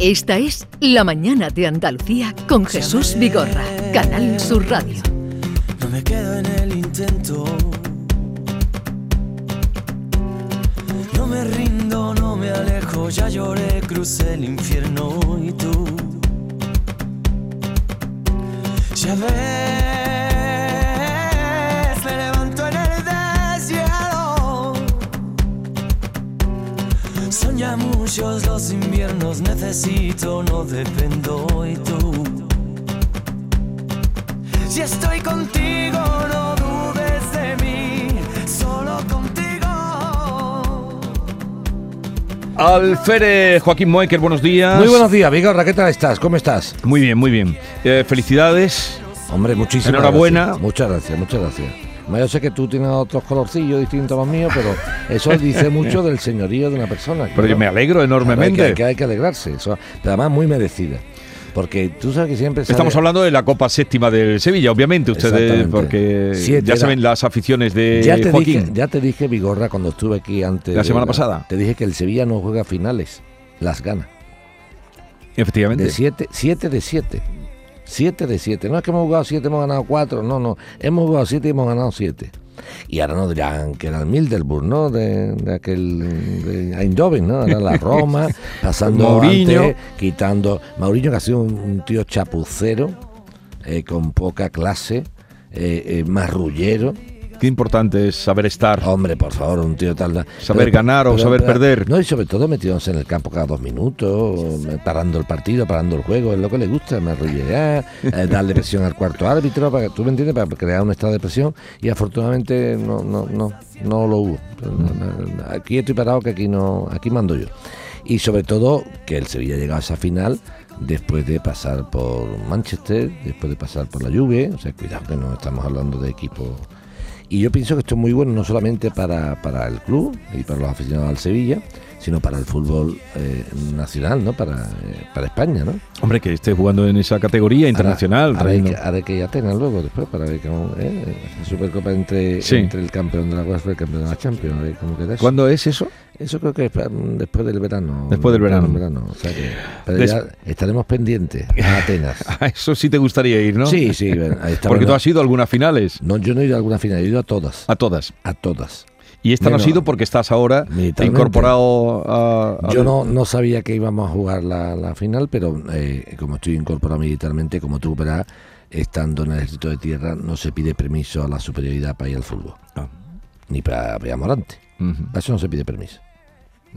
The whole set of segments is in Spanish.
Esta es La Mañana de Andalucía con Jesús Vigorra, Canal Sur Radio. No me quedo en el intento. No me rindo, no me alejo, ya lloré, crucé el infierno y tú. Ya ves, me levanto en el desierto. Son muchos los inviernos, necesito, no dependo y tú. Si estoy contigo, no dudes de mí, solo contigo. Alférez Joaquín Moecker, buenos días. Muy buenos días, Vigorra, ¿qué tal estás? ¿Cómo estás? Muy bien, muy bien. Eh, felicidades. Hombre, muchísimas Enhorabuena. gracias. Muchas gracias, muchas gracias. Yo sé que tú tienes otros colorcillos distintos a los míos, pero eso dice mucho del señorío de una persona. Pero yo me alegro enormemente. Hay que, hay que alegrarse, eso, pero además muy merecida. Porque tú sabes que siempre... sale- Estamos hablando de la Copa Séptima del Sevilla, obviamente, ustedes, porque Siete ya saben las aficiones de ya te, Joaquín. dije, ya te dije, Vigorra, cuando estuve aquí antes... La de semana pasada. Te dije que el Sevilla no juega finales, las gana. Efectivamente. De 7 siete de 7. 7 de 7. No es que hemos jugado 7, hemos ganado 4. No, no. Hemos jugado 7 y hemos ganado 7. Y ahora no dirán que era el Milderburg, ¿no? De, de aquel de Eindhoven, ¿no? Era la Roma, pasando Mourinho. antes, quitando. Mourinho que ha sido un, un tío chapucero, eh, con poca clase, eh, eh, marrullero. Qué importante es saber estar. Hombre, por favor, un tío tal. Saber ganar o saber perder. No, y sobre todo metiéndose en el campo cada dos minutos, eh, parando el partido, parando el juego, es lo que le gusta, marrullear, eh, darle presión al cuarto árbitro, para que, tú me entiendes, para crear un estado de presión, y afortunadamente no, no, no, no lo hubo. Aquí estoy parado que aquí no, aquí mando yo. Y sobre todo que el Sevilla llegado a esa final después de pasar por Manchester, después de pasar por la Juve, o sea, cuidado que no estamos hablando de equipos y yo pienso que esto es muy bueno no solamente para, para el club y para los aficionados al Sevilla, sino para el fútbol eh, nacional, ¿no? Para, eh, para España, ¿no? Hombre, que esté jugando en esa categoría internacional. Ahora, ahora que, ahora que ir a Atenas luego, después, para ver cómo... ¿eh? La Supercopa entre, Sí. entre el campeón de la UEFA y el campeón de la Champions, a ver cómo queda eso. ¿Cuándo es eso? Eso creo que es pa- después del verano. Después del verano. o sea que, pero Des- ya estaremos pendientes a Atenas. A eso sí te gustaría ir, ¿no? Sí, sí. Porque tú has ido a algunas finales. No, yo no he ido a alguna final, he ido a todas. A todas. A todas. Y esta no ha sido porque estás ahora incorporado a. a- Yo no, no sabía que íbamos a jugar la, la final, pero eh, como estoy incorporado militarmente, como tú verás, estando en el ejército de tierra, no se pide permiso a la superioridad para ir al fútbol, Ah. ni para Morante. Ujú. Para eso no se pide permiso.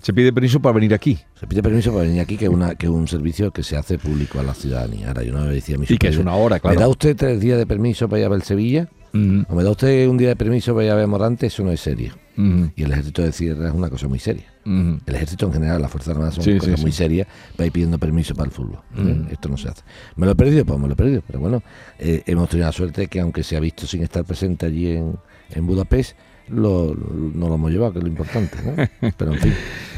Se pide permiso para venir aquí. Se pide permiso para venir aquí, que es una, que un servicio que se hace público a la ciudadanía. Ahora, yo no le decía a mi Y que es una hora, ¿Me claro. da usted tres días de permiso para ir a ver Sevilla? Ujú, ¿O me da usted un día de permiso para ir a ver Morante? Eso no es serio. ujú, Y el ejército de tierra es una cosa muy seria. ujú. El ejército en general, las Fuerzas Armadas son Sí, cosas sí, muy sí. serias para ir pidiendo permiso para el fútbol. ¿eh? Mm. Esto no se hace. ¿Me lo he perdido? Pues me lo he perdido. Pero bueno, eh, hemos tenido la suerte que aunque se ha visto sin estar presente allí en, en Budapest, lo, lo- no lo hemos llevado, que es lo importante. ¿no? Pero en fin.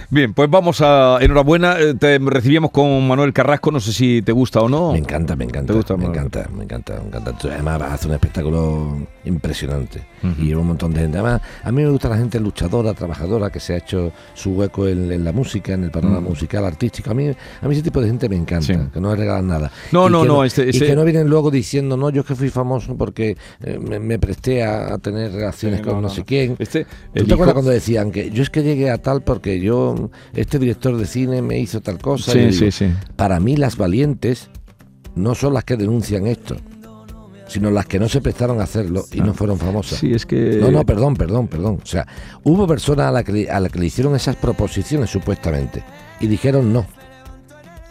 Bien, pues vamos a. Enhorabuena. eh, Te recibíamos con Manuel Carrasco. No sé si te gusta o no. Me encanta, me encanta. ¿Te gusta, me Manuel? encanta, me encanta, me encanta. Además, hace un espectáculo impresionante. Y lleva un montón de gente. Además, a mí me gusta la gente luchadora, trabajadora, que se ha hecho su hueco en, en la música, en el panorama musical, artístico. A mí, a mí ese tipo de gente me encanta, Sí. que no le regalan nada. No, Y no, no, este- y que no vienen luego diciendo, no, yo es que fui famoso porque eh, me, me presté a, a tener relaciones Sí, con no, sé quién. Este, ¿Tú te acuerdas cuando decían que yo es que llegué a tal porque yo, este director de cine me hizo tal cosa? Sí, sí, digo, sí. Para mí las valientes no son las que denuncian esto, sino las que no se prestaron a hacerlo y no fueron famosas. Sí, es que. No, no, perdón, perdón, perdón. O sea, hubo personas a las que, le- a la que le hicieron esas proposiciones supuestamente y dijeron no.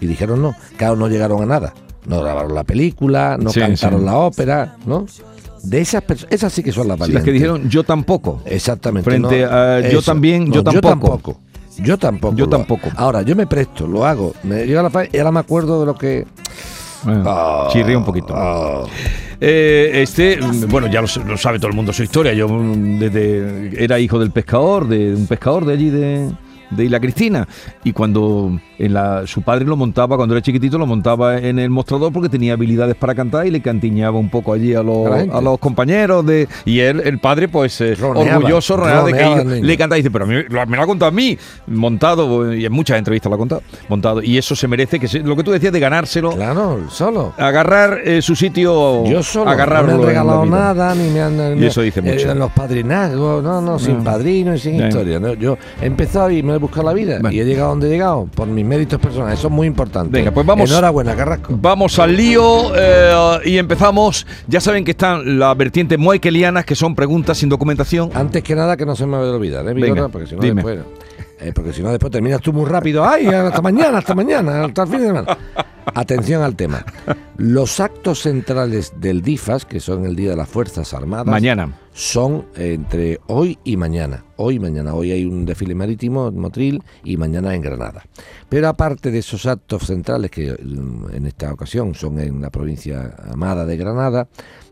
Y dijeron no. Claro, no llegaron a nada. No grabaron la película, no Sí, cantaron sí. la ópera, ¿no? De esas personas, esas sí que son las valientes. las que dijeron yo tampoco. Exactamente. Frente no, a yo también, yo Yo tampoco. tampoco. Yo tampoco. Yo tampoco. Ahora, yo me presto, lo hago. Me llega la fa- y ahora me acuerdo de lo que. Ah, chirría un poquito. Ah, Eh, este, bueno, ya lo, lo sabe todo el mundo su historia. Yo mm, desde era hijo del pescador, de un pescador de allí de, de Isla Cristina. Y cuando en la, su padre lo montaba, cuando era chiquitito, lo montaba en el mostrador porque tenía habilidades para cantar y le cantiñaba un poco allí a los, A compañeros. de Y él, el padre, pues eh, Roneaba, orgulloso roneaba de que le cantaba y dice, pero a mí, me lo ha contado a mí, montado, y en muchas entrevistas lo ha contado, montado. Y eso se merece, que se- lo que tú decías de ganárselo, Claro, solo. agarrar eh, su sitio, Yo solo, agarrarlo no me han regalado nada, ni me han... Y me- eso dice mucho. eh, los padrinazgos, no, no, sin No. padrino y sin historia. ¿no? Yo he empezado y me he buscado la vida Bueno. y he llegado donde he llegado por mis méritos personales. Eso es muy importante. Venga, pues vamos- Enhorabuena, Carrasco. Vamos al lío eh, y empezamos. Ya saben que están las vertientes moekelianas, que son preguntas sin documentación. Antes que nada, que no se me vaya a olvidar, ¿eh, Vigorra? Venga, Porque si no dime. después... eh, porque si no después terminas tú muy rápido. ¡Ay, hasta mañana, hasta mañana, hasta el fin de semana! Atención al tema. Los actos centrales del DIFAS, que son el Día de las Fuerzas Armadas, Mañana. Son entre hoy y mañana. Hoy y mañana. Hoy hay un desfile marítimo en Motril y mañana en Granada. Pero aparte de esos actos centrales que mm, en esta ocasión son en la provincia amada de Granada,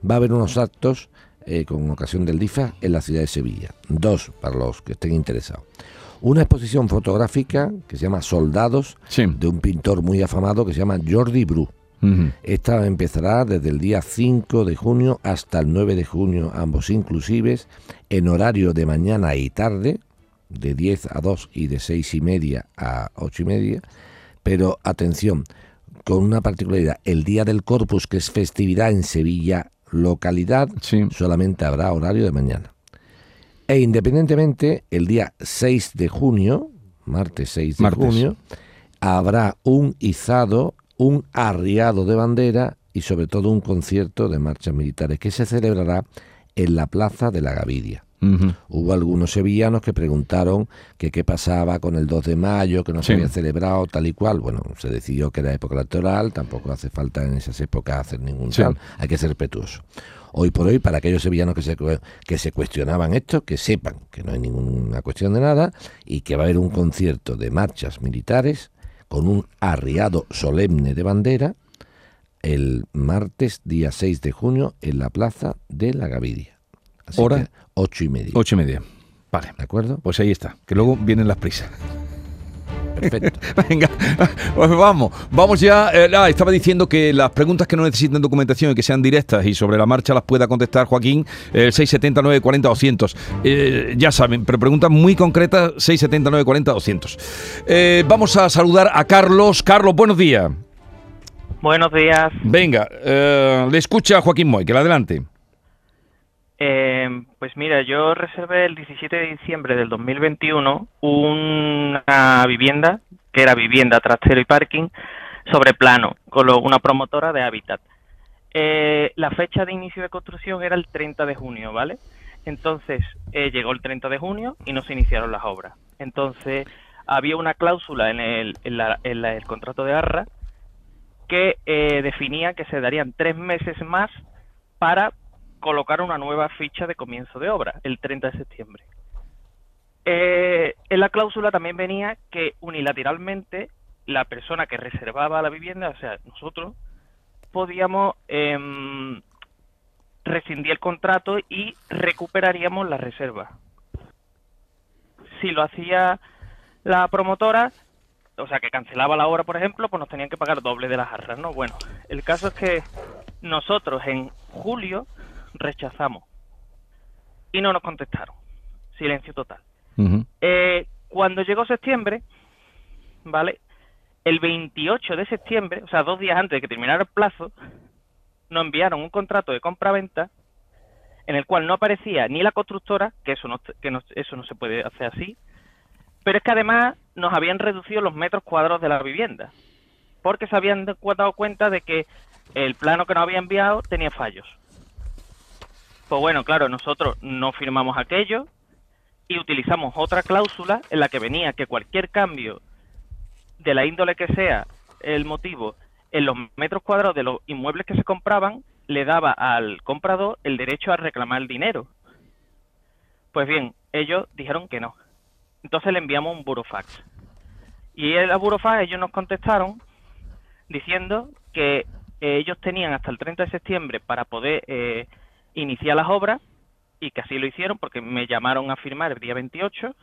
va a haber unos actos eh, con ocasión del DIFA en la ciudad de Sevilla. Dos para los que estén interesados. Una exposición fotográfica que se llama Soldados Sí. de un pintor muy afamado que se llama Jordi Bru. Ujú. Esta empezará desde el día 5 de junio hasta el 9 de junio, ambos inclusives, en horario de mañana y tarde, de 10 a 2 y de 6 y media a 8 y media. Pero atención, con una particularidad, el día del Corpus, que es festividad en Sevilla, localidad, Sí. solamente habrá horario de mañana. E independientemente, el día 6 de junio, martes 6 de Martes. junio, habrá un izado, un arriado de bandera y sobre todo un concierto de marchas militares que se celebrará en la Plaza de la Gavidia. Hubo algunos sevillanos que preguntaron que qué pasaba con el 2 de mayo, que no Sí. se había celebrado tal y cual. Bueno, se decidió que era época electoral, tampoco hace falta en esas épocas hacer ningún Sí. tal, hay que ser respetuoso. Hoy por hoy, para aquellos sevillanos que se, que se cuestionaban esto, que sepan que no hay ninguna cuestión de nada y que va a haber un concierto de marchas militares con un arriado solemne de bandera el martes día 6 de junio en la Plaza de la Gavidia. Así Hora. que ocho y media. Ocho y media. Vale. ¿De acuerdo? Pues ahí está. Que luego vienen las prisas. Perfecto. Venga, pues vamos, vamos ya. Eh, ah, estaba diciendo que las preguntas que no necesiten documentación y que sean directas y sobre la marcha las pueda contestar Joaquín, el 670 940 200. Eh, ya saben, pero preguntas muy concretas, 670 940 200. Eh, vamos a saludar a Carlos. Carlos, buenos días. Buenos días. Venga, eh, le escucha Joaquín Moy, que le adelante. Eh, pues mira, yo reservé el 17 de diciembre del 2021 una vivienda, que era vivienda, trastero y parking, sobre plano, con una promotora de hábitat. Eh, la fecha de inicio de construcción era el 30 de junio, ¿vale? Entonces eh, llegó el 30 de junio y no se iniciaron las obras. Entonces había una cláusula en el, en la- en la- contrato de Arra que eh, definía que se darían tres meses más para colocar una nueva ficha de comienzo de obra, el 30 de septiembre. Eh, en la cláusula también venía que unilateralmente la persona que reservaba la vivienda, o sea, nosotros, podíamos em, rescindir el contrato y recuperaríamos la reserva. Si lo hacía la promotora, o sea, que cancelaba la obra, por ejemplo, pues nos tenían que pagar doble de las arras, ¿no? Bueno, el caso es que nosotros en julio rechazamos y no nos contestaron. Silencio total. Eh, cuando llegó septiembre, ¿vale? El 28 de septiembre, o sea, dos días antes de que terminara el plazo, nos enviaron un contrato de compra-venta en el cual no aparecía ni la constructora, que eso no, que no- eso no se puede hacer así, pero es que además nos habían reducido los metros cuadrados de la vivienda, porque se habían dado cuenta de que el plano que nos había enviado tenía fallos. Pues bueno, claro, nosotros no firmamos aquello y utilizamos otra cláusula en la que venía que cualquier cambio de la índole que sea el motivo en los metros cuadrados de los inmuebles que se compraban le daba al comprador el derecho a reclamar el dinero. Pues bien, ellos dijeron que no. Entonces le enviamos un burofax. Y en la burofax ellos nos contestaron diciendo que ellos tenían hasta el 30 de septiembre para poder eh, iniciar las obras y que así lo hicieron porque me llamaron a firmar el día 28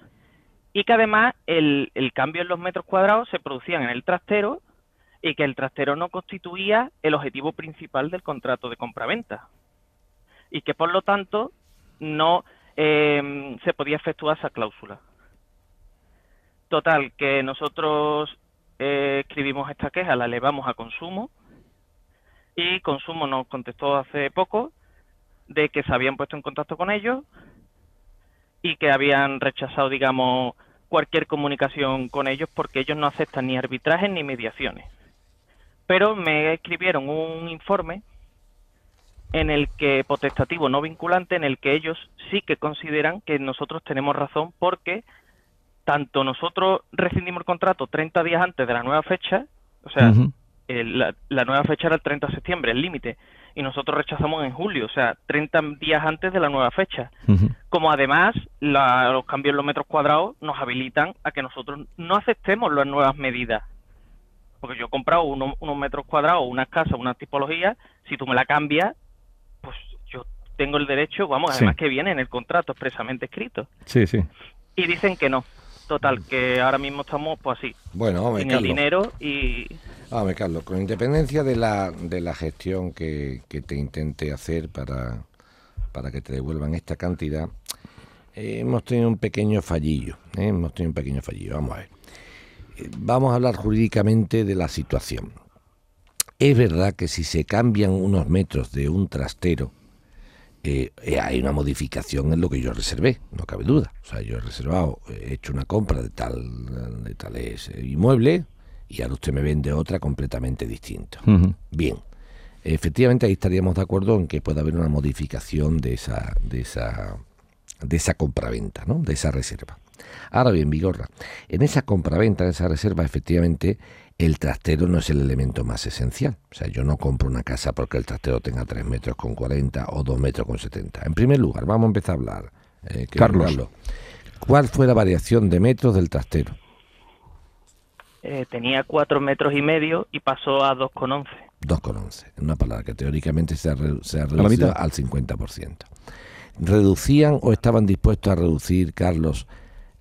y que además el, el cambio en los metros cuadrados se producían en el trastero y que el trastero no constituía el objetivo principal del contrato de compraventa y que por lo tanto no eh, se podía efectuar esa cláusula. Total, que nosotros eh, escribimos esta queja, la elevamos a consumo y consumo nos contestó hace poco de que se habían puesto en contacto con ellos y que habían rechazado, digamos, cualquier comunicación con ellos porque ellos no aceptan ni arbitrajes ni mediaciones. Pero me escribieron un informe en el que potestativo no vinculante en el que ellos sí que consideran que nosotros tenemos razón porque tanto nosotros rescindimos el contrato 30 días antes de la nueva fecha, o sea, la, nueva fecha era el 30 de septiembre, el límite, y nosotros rechazamos en julio, o sea, 30 días antes de la nueva fecha. Como además los cambios en los metros cuadrados nos habilitan a que nosotros no aceptemos las nuevas medidas. Porque yo he comprado unos, metros cuadrados, unas casas, una tipología, si tú me la cambias, pues yo tengo el derecho, vamos, además que viene en el contrato expresamente escrito. Sí, sí. Y dicen que no. Total, que ahora mismo estamos pues así. Bueno, en el dinero y... Vamos, Carlos, con independencia de la, de la gestión que, te intente hacer para, para que te devuelvan esta cantidad, eh, hemos tenido un pequeño fallillo. ¿eh? Hemos tenido un pequeño fallillo. Vamos a ver. Eh, vamos a hablar jurídicamente de la situación. Es verdad que si se cambian unos metros de un trastero, hay una modificación en lo que yo reservé, no cabe duda. O sea, yo he reservado, he hecho una compra de tal de tales inmuebles y ahora usted me vende otra completamente distinta. Bien, efectivamente ahí estaríamos de acuerdo en que puede haber una modificación de esa de esa de esa compraventa, ¿no? De esa reserva. Ahora bien, Vigorra, en esa compraventa, en esa reserva, efectivamente el trastero no es el elemento más esencial. O sea, yo no compro una casa porque el trastero tenga 3 metros con 40 o 2 metros con 70. En primer lugar, vamos a empezar a hablar. Eh, Carlos. ¿Cuál fue la variación de metros del trastero? Eh, tenía 4 metros y medio y pasó a 2,11. 2,11. En una palabra que teóricamente se ha, se ha reducido al 50%. ¿Reducían o estaban dispuestos a reducir, Carlos,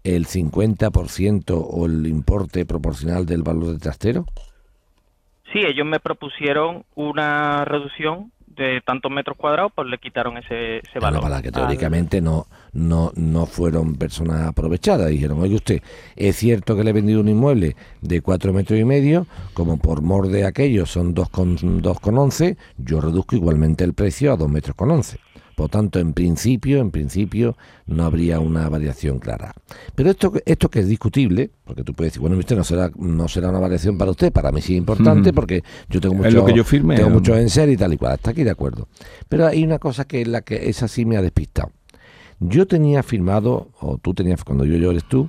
el 50% o el importe proporcional del valor del trastero? Sí, ellos me propusieron una reducción de tantos metros cuadrados, pues le quitaron ese, ese valor. Para que teóricamente no, no, no fueron personas aprovechadas. Dijeron, oye usted, es cierto que le he vendido un inmueble de cuatro metros y medio, como por mor de aquello son 2,11, con, yo reduzco igualmente el precio a 2 metros con 11. Por tanto, en principio, en principio, no habría una variación clara. Pero esto, esto que es discutible, porque tú puedes decir, bueno, usted no será, no será una variación para usted, para mí sí es importante, porque yo tengo mucho, que yo firme, tengo mucho en ser y tal y cual, hasta aquí de acuerdo. Pero hay una cosa que es la que esa sí me ha despistado. Yo tenía firmado, o tú tenías, cuando yo, yo eres tú,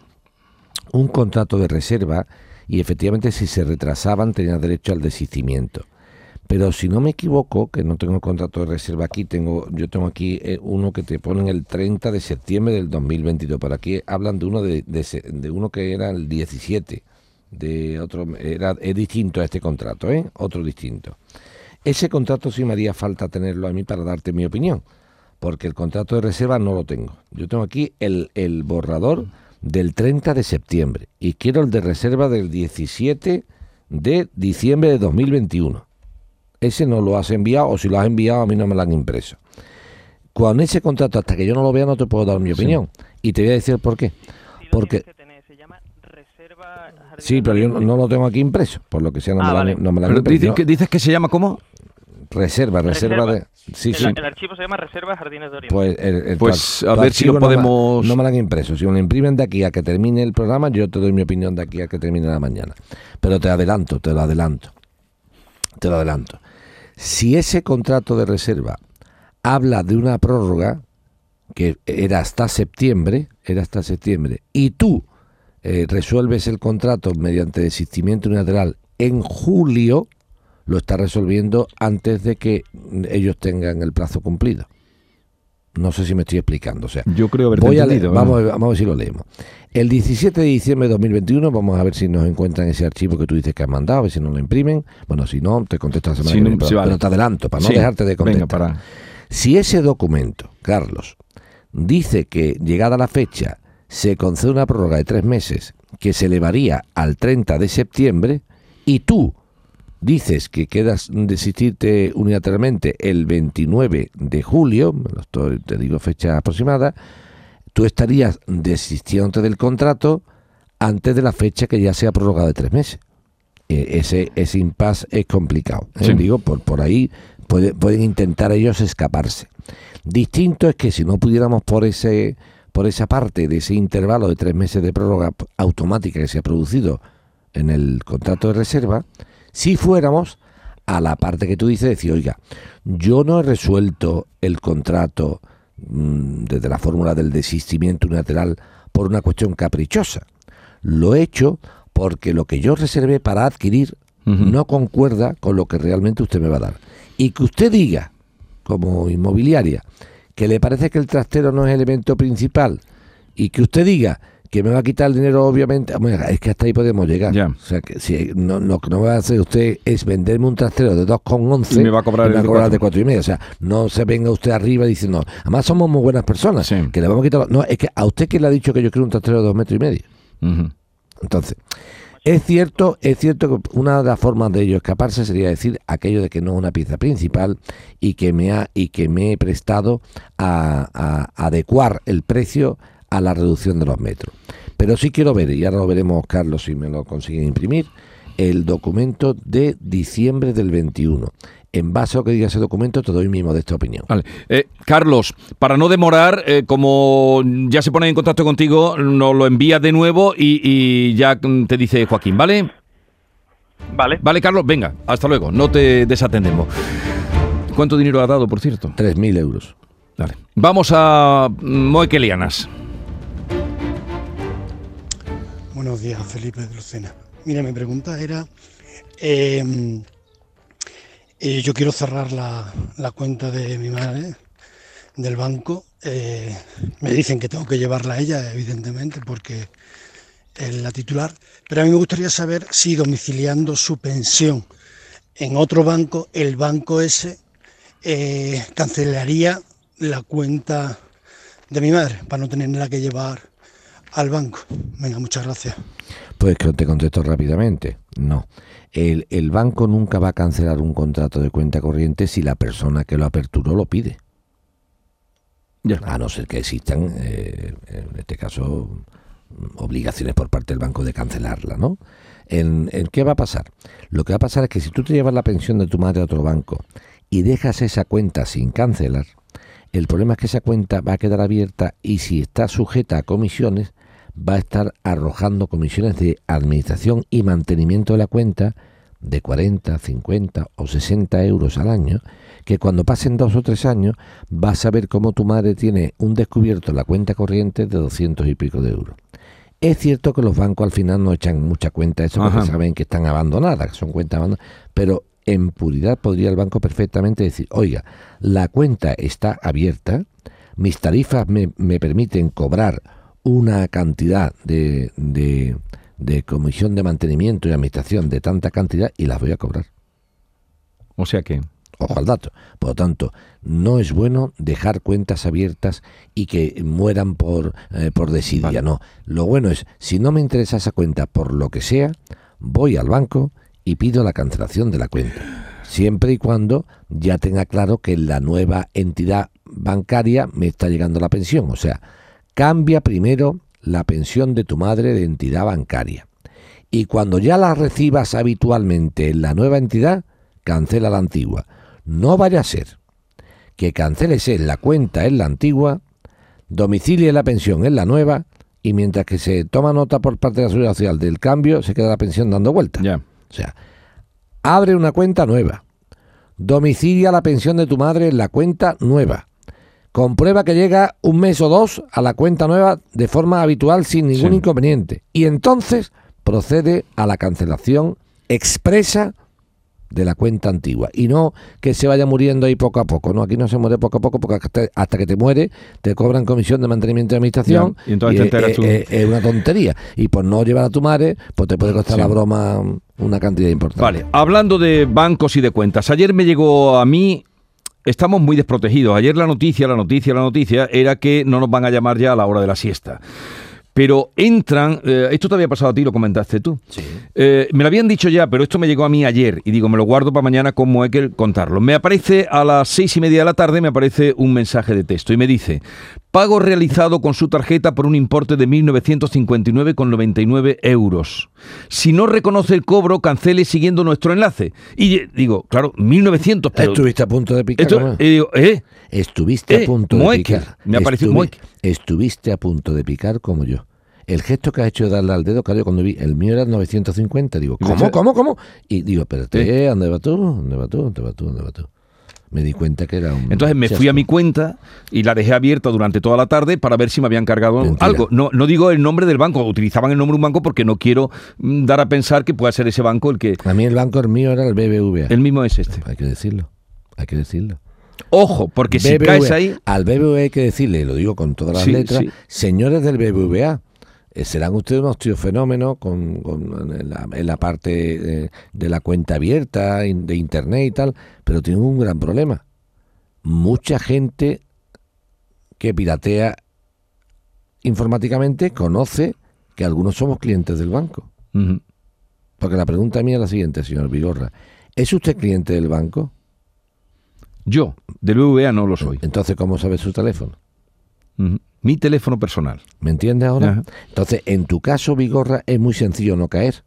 un contrato de reserva y efectivamente si se retrasaban tenías derecho al desistimiento. Pero si no me equivoco, que no tengo el contrato de reserva aquí, tengo yo tengo aquí eh, uno que te ponen el 30 de septiembre del 2022. Pero aquí hablan de uno de, de, uno que era el 17, de otro era es distinto a este contrato, ¿eh? Otro distinto. Ese contrato sí me haría falta tenerlo a mí para darte mi opinión, porque el contrato de reserva no lo tengo. Yo tengo aquí el, el borrador del 30 de septiembre y quiero el de reserva del 17 de diciembre de 2021 ese no lo has enviado o si lo has enviado a mí no me lo han impreso. Con ese contrato, hasta que yo no lo vea, no te puedo dar mi opinión. Y te voy a decir por qué. Porque... Sí, pero yo no, lo tengo aquí impreso, por lo que sea no, ah, me, lo han impreso. que, ¿Dices que se llama cómo? Reserva, reserva, de... Sí, el, sí. el archivo se llama Reserva Jardines de Oriente. Pues, el, pues a ver si lo podemos... No me, lo han impreso. Si me lo imprimen de aquí a que termine el programa, yo te doy mi opinión de aquí a que termine la mañana. Pero te adelanto, te lo adelanto. Te lo adelanto. Si ese contrato de reserva habla de una prórroga, que era hasta septiembre, era hasta septiembre, y tú eh, resuelves el contrato mediante desistimiento unilateral en julio, lo está resolviendo antes de que ellos tengan el plazo cumplido. No sé si me estoy explicando. O sea, Yo creo haber voy a leer, vamos, a ver si lo leemos. El 17 de diciembre de 2021, vamos a ver si nos encuentran ese archivo que tú dices que has mandado, a ver si nos lo imprimen. Bueno, si no, te contesto la semana pero, te adelanto, para no dejarte de contestar. Si ese documento, Carlos, dice que llegada la fecha se concede una prórroga de tres meses que se elevaría al 30 de septiembre y tú dices que quedas desistirte unilateralmente el 29 de julio, te digo fecha aproximada, tú estarías desistiendo del contrato antes de la fecha que ya sea prorrogada de tres meses. E, ese, ese impasse es complicado. ¿eh? Digo, por, por ahí pueden intentar ellos escaparse. Distinto es que si no pudiéramos por ese por esa parte de ese intervalo de tres meses de prórroga automática que se ha producido en el contrato de reserva, si fuéramos a la parte que tú dices, decir, oiga, yo no he resuelto el contrato mm, desde la fórmula del desistimiento unilateral por una cuestión caprichosa. Lo he hecho porque lo que yo reservé para adquirir no concuerda con lo que realmente usted me va a dar. Y que usted diga, como inmobiliaria, que le parece que el trastero no es el elemento principal y que usted diga que me va a quitar el dinero, obviamente, es que hasta ahí podemos llegar. O sea, que si no, lo que no va a hacer usted es venderme un trastero de 2,11 y me va a cobrar, el de 4 y medio. O sea, no se venga usted arriba diciendo, además somos muy buenas personas, que le vamos a quitar. No, es que a usted que le ha dicho que yo quiero un trastero de 2 metros y medio. Entonces, es cierto, es cierto que una de las formas de ello escaparse sería decir aquello de que no es una pieza principal y que me ha y que me he prestado a, adecuar el precio a la reducción de los metros. Pero sí quiero ver, y ahora lo veremos, Carlos, si me lo consiguen imprimir, el documento de diciembre del 21 en base a lo que diga ese documento, te doy mi modesta opinión. Vale. Eh, Carlos, para no demorar, eh, como ya se pone en contacto contigo, nos lo envías de nuevo y, ya te dice Joaquín, ¿vale? Vale. Vale, Carlos, venga, hasta luego, no te desatendemos. ¿Cuánto dinero ha dado, por cierto? 3.000 euros. Vale. Vamos a Moequelianas. Buenos días, Felipe de Lucena. Mira, mi pregunta era... Eh, eh, yo quiero cerrar la, cuenta de mi madre del banco. Eh, me dicen que tengo que llevarla a ella, evidentemente, porque es la titular. Pero a mí me gustaría saber si domiciliando su pensión en otro banco, el banco ese eh, cancelaría la cuenta de mi madre para no tenerla que llevar al banco. Venga, muchas gracias. Pues que te contesto rápidamente. No. El, el, banco nunca va a cancelar un contrato de cuenta corriente si la persona que lo aperturó lo pide. A no ser que existan, eh, en este caso, obligaciones por parte del banco de cancelarla, ¿no? ¿En, ¿En qué va a pasar? Lo que va a pasar es que si tú te llevas la pensión de tu madre a otro banco y dejas esa cuenta sin cancelar, el problema es que esa cuenta va a quedar abierta y si está sujeta a comisiones, va a estar arrojando comisiones de administración y mantenimiento de la cuenta de 40, 50 o 60 euros al año, que cuando pasen dos o tres años vas a ver cómo tu madre tiene un descubierto en la cuenta corriente de 200 y pico de euros. Es cierto que los bancos al final no echan mucha cuenta de eso porque saben que están abandonadas, que son cuentas abandonadas, pero en puridad podría el banco perfectamente decir, oiga, la cuenta está abierta, mis tarifas me, me permiten cobrar una cantidad de, de, comisión de mantenimiento y administración de tanta cantidad y las voy a cobrar. O sea que... Ojo al dato. Por lo tanto, no es bueno dejar cuentas abiertas y que mueran por, eh, por desidia. No. Lo bueno es, si no me interesa esa cuenta por lo que sea, voy al banco y pido la cancelación de la cuenta. Siempre y cuando ya tenga claro que la nueva entidad bancaria me está llegando la pensión. O sea, cambia primero la pensión de tu madre de entidad bancaria. Y cuando ya la recibas habitualmente en la nueva entidad, cancela la antigua. No vaya a ser que canceles en la cuenta en la antigua, domicilie la pensión en la nueva y mientras que se toma nota por parte de la Seguridad Social del cambio, se queda la pensión dando vueltas. Ya. O sea, abre una cuenta nueva. Domicilia la pensión de tu madre en la cuenta nueva comprueba que llega un mes o dos a la cuenta nueva de forma habitual sin ningún inconveniente. Y entonces procede a la cancelación expresa de la cuenta antigua y no que se vaya muriendo ahí poco a poco. No, aquí no se muere poco a poco porque hasta, que te muere te cobran comisión de mantenimiento de administración y entonces es, una tontería. Y por no llevar a tu madre, pues te puede costar la broma una cantidad importante. Vale, hablando de bancos y de cuentas, ayer me llegó a mí estamos muy desprotegidos. Ayer la noticia, la noticia, la noticia era que no nos van a llamar ya a la hora de la siesta. pero entran, eh, esto te había pasado a ti, lo comentaste tú. Sí. Eh, me lo habían dicho ya, pero esto me llegó a mí ayer y digo, me lo guardo para mañana como hay que contarlo. Me aparece a las seis y media de la tarde, me aparece un mensaje de texto y me dice, pago realizado con su tarjeta por un importe de 1.959,99 euros. Si no reconoce el cobro, cancele siguiendo nuestro enlace. Y eh, digo, claro, 1.900, pero... Estuviste a punto de picar. Esto- y digo, ¿eh? Estuviste Eh, a punto mueque. de picar. Me apareció Estuvi- mueque. Estuviste a punto de picar como yo. El gesto que has hecho de darle al dedo, claro, cuando vi, el mío era 950, digo, ¿cómo, cómo, cómo? Y digo, espérate, ¿dónde vas tú? ¿Dónde vas tú? ¿Dónde vas tú? ¿Dónde vas tú? Me di cuenta que era un... Entonces me fui a mi cuenta y la dejé abierta durante toda la tarde para ver si me habían cargado Mentira. algo. No, no digo el nombre del banco, utilizaban el nombre de un banco porque no quiero mm, dar a pensar que pueda ser ese banco el que... A mí el banco el mío era el BBVA. El mismo es este. Hay que decirlo, hay que decirlo. Ojo, porque si caes ahí... Al BBVA hay que decirle, y lo digo con todas las Sí, letras, sí. señores del BBVA, serán ustedes unos tíos fenómenos con, con- en, la, en la parte eh, de la cuenta abierta, de internet y tal, pero tienen un gran problema. Mucha gente que piratea informáticamente conoce que algunos somos clientes del banco. Porque la pregunta mía es la siguiente, señor Vigorra. ¿Es usted cliente del banco? Yo, del BBVA no lo soy. Entonces, ¿cómo sabe su teléfono? Ujú. Mi teléfono personal. ¿Me entiendes ahora? Ajá. Entonces, en tu caso, Vigorra, es muy sencillo no caer,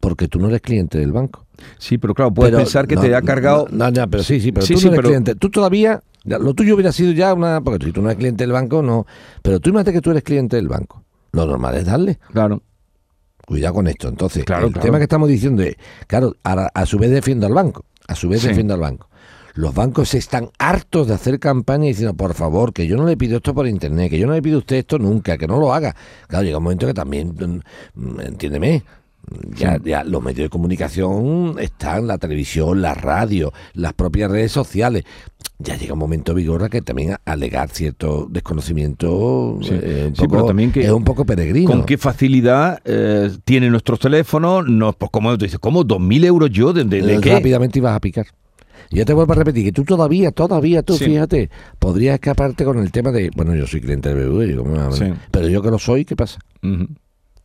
porque tú no eres cliente del banco. Sí, pero claro, puedes Pero pensar que no, te ha cargado... No, no, pero sí, sí, pero Sí, tú sí, no eres pero- cliente. Tú todavía, lo tuyo hubiera sido ya una... Porque si tú no eres cliente del banco, no. Pero tú imagínate que tú eres cliente del banco. Lo normal es darle. Claro. Cuidado con esto. Entonces, Claro, el claro. tema que estamos diciendo es, claro, ahora, a su vez defiendo al banco. A su vez Sí. defiendo al banco. Los bancos están hartos de hacer campaña diciendo, por favor, que yo no le pido esto por internet, que yo no le pido a usted esto nunca, que no lo haga. Claro, llega un momento que también, mm, entiéndeme, ya, ya los medios de comunicación están, la televisión, la radio, las propias redes sociales. Ya llega un momento, Vigorra, que también alegar cierto desconocimiento Sí. eh, un Sí, pero poco- también que- es un poco peregrino. ¿Con qué facilidad eh, tienen nuestros teléfonos? No, pues como tú dices, ¿cómo? ¿2.000 euros yo? ¿De, de- de Eh, qué? rápidamente ibas a picar. Y ya te vuelvo a repetir que tú todavía, todavía, tú Sí. fíjate, podrías escaparte con el tema de, bueno, yo soy cliente digo, "Bueno, Sí. pero yo que lo soy, ¿qué pasa? Ujú.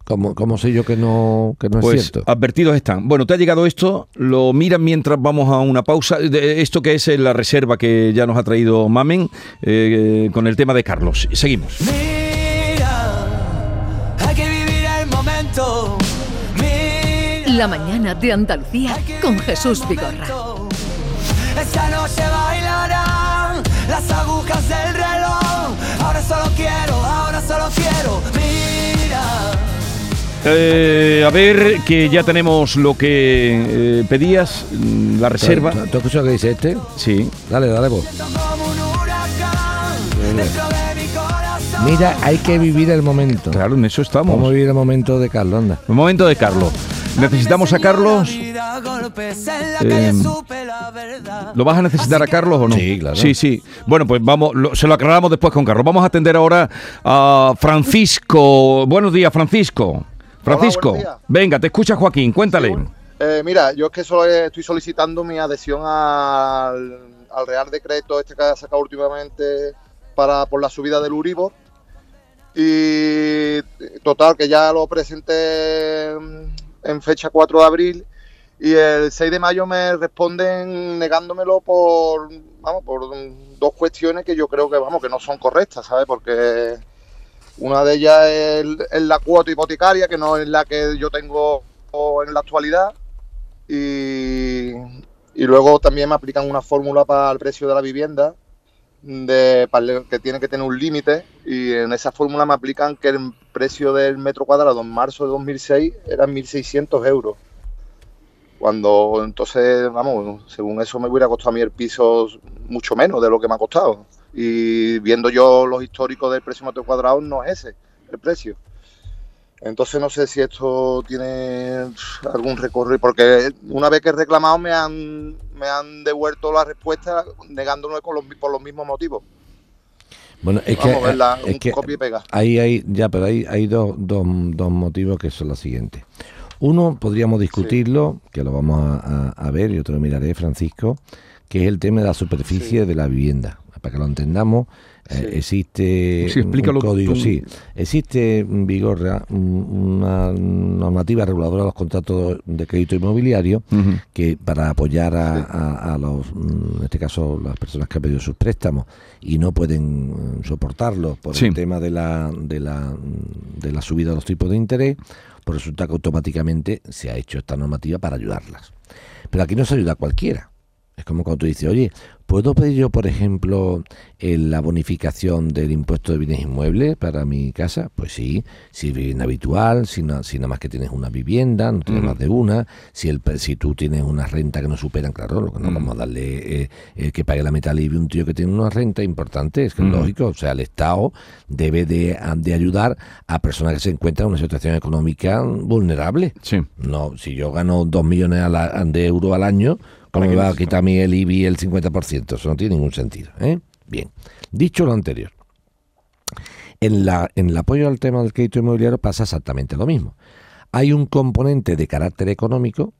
¿Cómo, cómo sé yo que no, que no es Pues cierto? advertidos están. Bueno, te ha llegado esto, lo miran mientras vamos a una pausa. De- Esto que es la reserva que ya nos ha traído Mamen eh, con el tema de Carlos. Seguimos. Mira, hay que vivir el momento. Mira, La mañana de Andalucía con Jesús Vigorra. Esta noche bailarán las agujas del reloj. Ahora solo quiero, ahora solo quiero. Mira. Eh, a ver, que ya tenemos lo que eh, pedías, mm, la reserva. ¿Tú, tú escuchas lo que dice este? Sí. Dale, dale vos. Mira, hay que vivir el momento. Claro, en eso estamos. Vamos a vivir el momento de Carlos, anda. Un momento de Carlos. Necesitamos a Carlos. Eh, calle supe la verdad. ¿Lo vas a necesitar a Carlos o no? Sí, claro. Sí, sí. Bueno, pues vamos, lo- se lo aclaramos después con Carlos. Vamos a atender ahora a Francisco. Buenos días, Francisco. Francisco, buenos días. venga, te escucha Joaquín, cuéntale. Sí, bueno, eh, mira, yo es que solo estoy solicitando mi adhesión al, al Real Decreto este que ha sacado últimamente para por la subida del Uribor. Y total, que ya lo presenté mm, en fecha 4 de abril y el 6 de mayo me responden negándomelo por, vamos, por dos cuestiones que yo creo que, vamos, que no son correctas, ¿sabes? Porque una de ellas es, la cuota hipotecaria, que no es la que yo tengo en la actualidad. Y, y luego también me aplican una fórmula para el precio de la vivienda, de, que tiene que tener un límite. Y en esa fórmula me aplican que el precio del metro cuadrado en marzo de 2006 era 1.600 euros. Cuando entonces, vamos, según eso me hubiera costado a mí el piso mucho menos de lo que me ha costado. Y viendo yo los históricos del precio metro cuadrado, no es ese el precio. Entonces no sé si esto tiene algún recorrido, porque una vez que he reclamado me han, me han devuelto la respuesta negándome con los, por los mismos motivos. Bueno, es Vamos que, a verla, es un que copia y pega. Ahí hay, ya, pero hay, hay dos, dos, dos motivos que son los siguientes. Uno, podríamos discutirlo, que lo vamos a, a- a ver, yo te lo miraré, Francisco, que es el tema de la superficie de la vivienda. Para que lo entendamos, Sí. existe Sí, un código, tú. sí. Existe en Vigorra un- una normativa reguladora de los contratos de crédito inmobiliario que para apoyar a, a- a los, mm, en este caso, las personas que han pedido sus préstamos y no pueden mm, soportarlo por el tema de la, de, la, mm, de la subida de los tipos de interés, pues resulta que automáticamente se ha hecho esta normativa para ayudarlas. Pero aquí no se ayuda a cualquiera. Es como cuando tú dices, oye, ¿puedo pedir yo, por ejemplo, eh, la bonificación del impuesto de bienes inmuebles para mi casa? Pues sí, si es vivienda habitual, si, no, si nada más que tienes una vivienda, no tienes Ujú. más de una, si el si tú tienes una renta que no superan, claro, lo que no vamos a darle eh, eh, que pague la mitad libre un tío que tiene una renta importante, es que es Ujú. lógico, o sea, el Estado debe de, de ayudar a personas que se encuentran en una situación económica vulnerable. Sí. No, si yo gano 2 millones a la- de euros al año, ¿cómo ¿Para me va a quitar a mí el IBI el 50%? Eso no tiene ningún sentido. ¿eh? Bien, dicho lo anterior, en, la, en el apoyo al tema del crédito inmobiliario pasa exactamente lo mismo. Hay un componente de carácter económico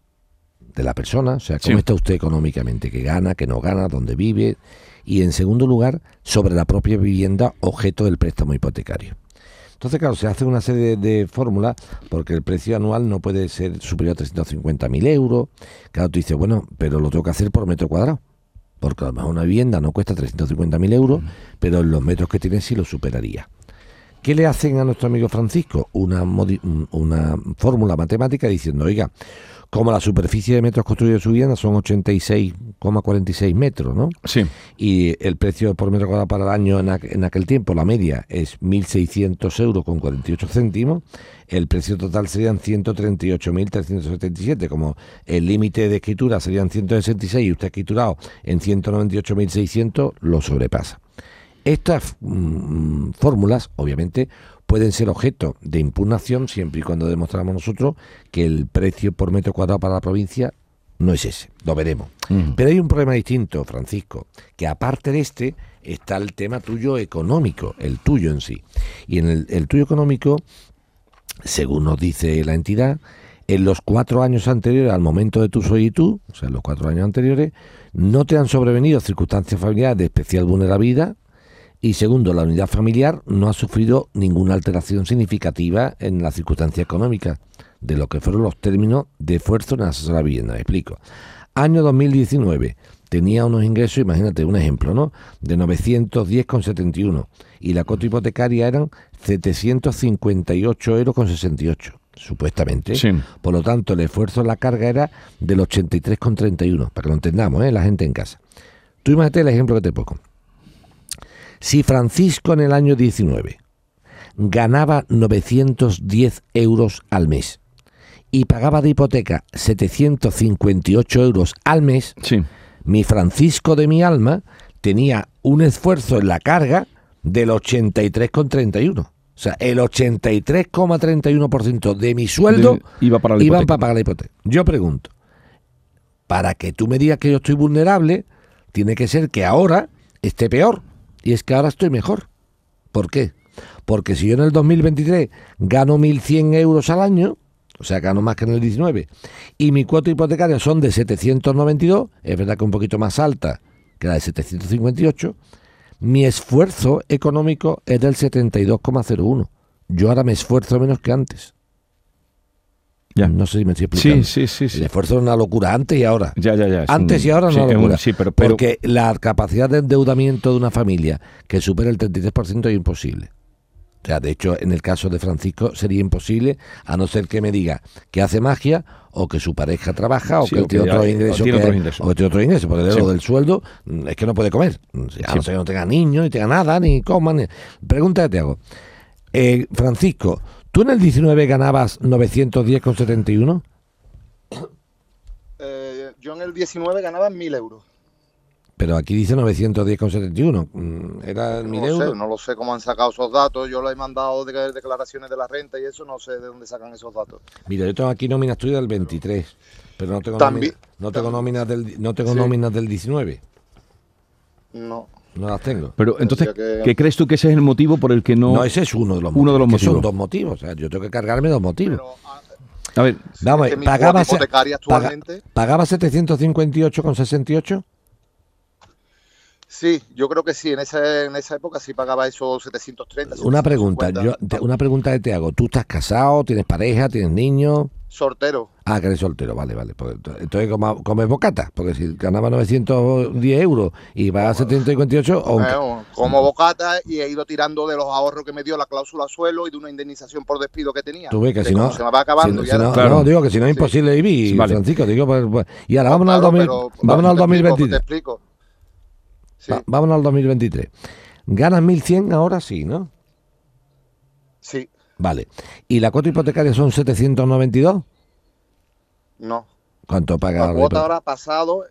de la persona, o sea, cómo Sí. está usted económicamente, que gana, que no gana, dónde vive, y en segundo lugar, sobre la propia vivienda objeto del préstamo hipotecario. Entonces, claro, se hace una serie de, de fórmulas porque el precio anual no puede ser superior a 350.000 euros. Claro, tú dices, bueno, pero lo tengo que hacer por metro cuadrado. Porque a lo mejor una vivienda no cuesta 350.000 euros, pero en los metros que tiene sí lo superaría. ¿Qué le hacen a nuestro amigo Francisco? Una, una fórmula matemática diciendo, oiga, como la superficie de metros construidos de su vivienda son 86,46 metros, ¿no? Sí. y el precio por metro cuadrado para el año en, aqu- en aquel tiempo, la media, es 1.600 euros con 48 céntimos, el precio total serían 138.377, como el límite de escritura serían 166 y usted ha escriturado en 198.600, lo sobrepasa. Estas mm, fórmulas, obviamente, pueden ser objeto de impugnación siempre y cuando demostramos nosotros que el precio por metro cuadrado para la provincia no es ese. Lo veremos. Pero hay un problema distinto, Francisco, que aparte de este está el tema tuyo económico, el tuyo en sí. Y en el, el tuyo económico, según nos dice la entidad, en los cuatro años anteriores al momento de tu solicitud, o sea, en los cuatro años anteriores, no te han sobrevenido circunstancias familiares de especial vulnerabilidad. Y segundo, la unidad familiar no ha sufrido ninguna alteración significativa en la circunstancia económica de lo que fueron los términos de esfuerzo en la vivienda. Me explico. Año 2019 tenía unos ingresos, imagínate un ejemplo, ¿no? De 910,71 y la cuota hipotecaria eran 758 euros con 68, supuestamente. Sí. Por lo tanto, el esfuerzo en la carga era del 83,31, para que lo entendamos, ¿eh? la gente en casa. Tú imagínate el ejemplo que te pongo. Si Francisco en el año 19 ganaba 910 euros al mes y pagaba de hipoteca 758 euros al mes, Sí. mi Francisco de mi alma tenía un esfuerzo en la carga del 83,31. O sea, el 83,31% de mi sueldo De- iba para la iban para pagar la hipoteca. Yo pregunto, para que tú me digas que yo estoy vulnerable, tiene que ser que ahora esté peor. Y es que ahora estoy mejor. ¿Por qué? Porque si yo en el 2023 gano 1.100 euros al año, o sea, gano más que en el 19, y mi cuota hipotecaria son de 792, es verdad que un poquito más alta que la de 758, mi esfuerzo económico es del 72,01. Yo ahora me esfuerzo menos que antes. Ya. No sé si me estoy explicando. Sí, sí, sí, El sí. esfuerzo es una locura antes y ahora. Ya, ya, ya. es Antes un- y ahora no es un- locura. Sí, pero, pero Porque la capacidad de endeudamiento de una familia que supere el 33% es imposible. O sea, de hecho, en el caso de Francisco sería imposible, a no ser que me diga que hace magia o que su pareja trabaja o Sí, que él tiene otro o ingreso. tiene que-. O que tiene otro ingreso, porque de lo del sueldo mm, es que no puede comer. Sea, A no ser que no tenga niños, ni tenga nada, ni coma. Ni... Pregunta que te hago. Eh, Francisco, ¿tú en el 19 ganabas 910,71? Eh, yo en el 19 ganaba 1000 euros. Pero aquí dice 910,71. Mm, ¿Era No 1000 lo euros? sé, no lo sé cómo han sacado esos datos. Yo le he mandado de- declaraciones de la renta y eso, no sé de dónde sacan esos datos. Mira, yo tengo aquí nóminas tuyas del 23, pero no tengo, nóminas, no tengo nóminas del no tengo Sí. nóminas del 19. No. No las tengo. Pero entonces, que- ¿qué crees tú que ese es el motivo por el que no...? No, ese es uno de los Uno de los que Son motivos. dos motivos. O sea, yo tengo que cargarme dos motivos. Pero, ah, A ver, Vamos, es que pagaba, actualmente, ¿Pagaba 758,68? Sí, yo creo que sí, en esa, en esa época sí pagaba esos 730. Una pregunta, 750. yo, te- una pregunta que te hago. ¿Tú estás casado, tienes pareja, tienes niños? Sortero. Ah, que eres soltero, vale, vale. Pues, ento- entonces como, comes bocata, porque si ganaba 910 euros y va a 758, o un- Eh, como bocata y he ido tirando de los ahorros que me dio la cláusula suelo y de una indemnización por despido que tenía. tú ves que si no... se me va acabando. si- ya si no, Claro. no, digo que si no es Sí. imposible vivir, Vale. Francisco. Digo, pues, pues, y ahora No, vámonos, claro, al, 2000 pero- vámonos al te explico, 2023. Te explico. Sí, Va- vámonos al 2023. ¿Ganas 1.100 ahora sí, no? sí, Vale. ¿Y la cuota hipotecaria son 792? No. ¿Cuánto paga La cuota ahora ha pasado